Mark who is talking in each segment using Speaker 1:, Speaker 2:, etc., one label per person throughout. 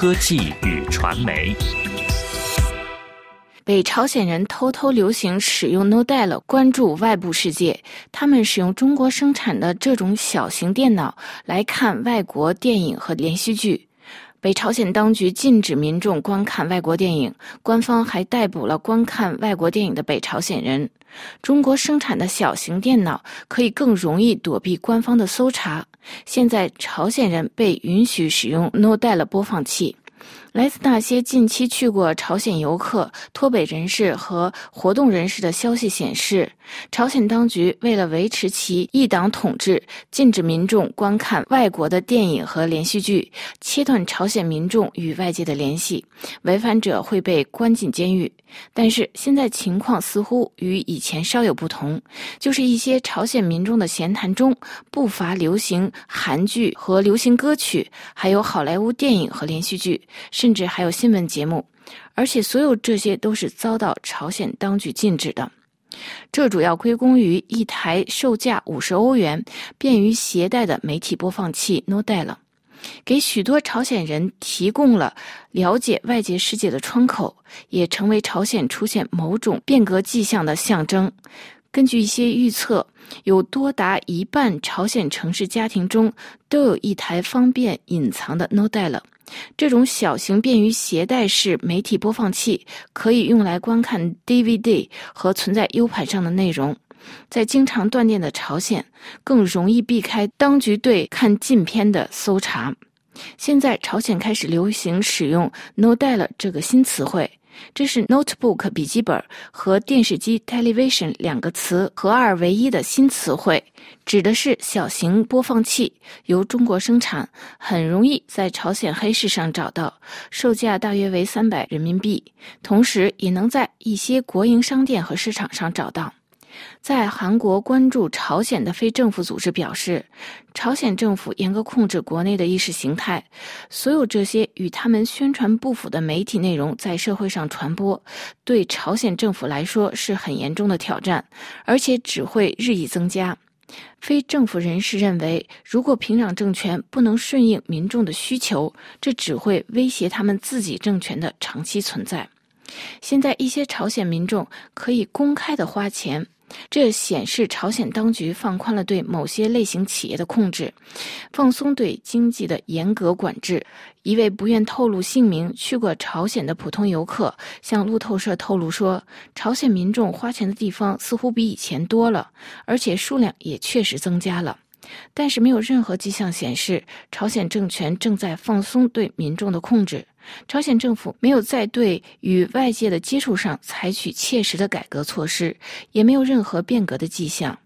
Speaker 1: 科技与传媒。
Speaker 2: 北朝鲜人偷偷流行使用 No d e l 关注外部世界。他们使用中国生产的这种小型电脑来看外国电影和连续剧。北朝鲜当局禁止民众观看外国电影，官方还逮捕了观看外国电影的北朝鲜人。中国生产的小型电脑可以更容易躲避官方的搜查。现在，朝鲜人被允许使用 No d a l 播放器。来自那些近期去过朝鲜游客、脱北人士和活动人士的消息显示，朝鲜当局为了维持其一党统治，禁止民众观看外国的电影和连续剧，切断朝鲜民众与外界的联系，违反者会被关进监狱。但是现在情况似乎与以前稍有不同，就是一些朝鲜民众的闲谈中不乏流行韩剧和流行歌曲，还有好莱坞电影和连续剧。甚至还有新闻节目，而且所有这些都是遭到朝鲜当局禁止的。这主要归功于一台售价五十欧元、便于携带的媒体播放器 No d a l 给许多朝鲜人提供了了解外界世界的窗口，也成为朝鲜出现某种变革迹象的象征。根据一些预测，有多达一半朝鲜城市家庭中都有一台方便隐藏的 No d a l 这种小型便于携带式媒体播放器可以用来观看 DVD 和存在 U 盘上的内容。在经常断电的朝鲜，更容易避开当局对看禁片的搜查。现在，朝鲜开始流行使用 “no d a l 这个新词汇。这是 notebook 笔记本和电视机 television 两个词合二为一的新词汇，指的是小型播放器，由中国生产，很容易在朝鲜黑市上找到，售价大约为三百人民币，同时也能在一些国营商店和市场上找到。在韩国关注朝鲜的非政府组织表示，朝鲜政府严格控制国内的意识形态，所有这些与他们宣传不符的媒体内容在社会上传播，对朝鲜政府来说是很严重的挑战，而且只会日益增加。非政府人士认为，如果平壤政权不能顺应民众的需求，这只会威胁他们自己政权的长期存在。现在，一些朝鲜民众可以公开的花钱。这显示朝鲜当局放宽了对某些类型企业的控制，放松对经济的严格管制。一位不愿透露姓名、去过朝鲜的普通游客向路透社透露说：“朝鲜民众花钱的地方似乎比以前多了，而且数量也确实增加了。”但是没有任何迹象显示朝鲜政权正在放松对民众的控制。朝鲜政府没有在对与外界的接触上采取切实的改革措施，也没有任何变革的迹象。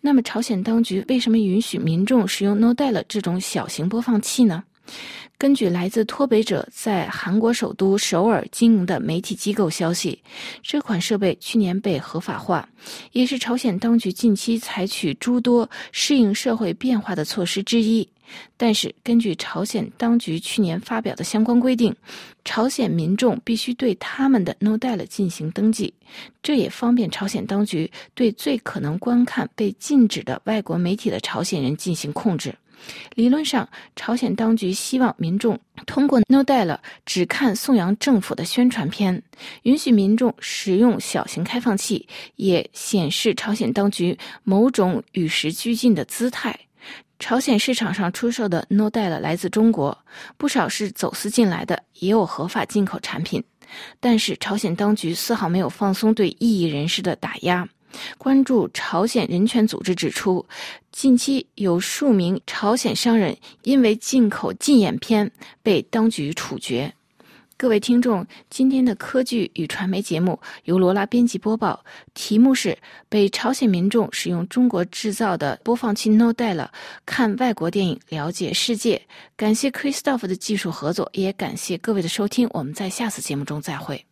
Speaker 2: 那么，朝鲜当局为什么允许民众使用 No d a l 这种小型播放器呢？根据来自脱北者在韩国首都首尔经营的媒体机构消息，这款设备去年被合法化，也是朝鲜当局近期采取诸多适应社会变化的措施之一。但是，根据朝鲜当局去年发表的相关规定，朝鲜民众必须对他们的 No d a l 进行登记，这也方便朝鲜当局对最可能观看被禁止的外国媒体的朝鲜人进行控制。理论上，朝鲜当局希望民众通过 No d a l 只看颂扬政府的宣传片，允许民众使用小型开放器，也显示朝鲜当局某种与时俱进的姿态。朝鲜市场上出售的 No d a l 来自中国，不少是走私进来的，也有合法进口产品。但是，朝鲜当局丝毫没有放松对异议人士的打压。关注朝鲜人权组织指出，近期有数名朝鲜商人因为进口禁演片被当局处决。各位听众，今天的科技与传媒节目由罗拉编辑播报，题目是“被朝鲜民众使用中国制造的播放器 No d a l 看外国电影，了解世界”。感谢 Christoph 的技术合作，也感谢各位的收听。我们在下次节目中再会。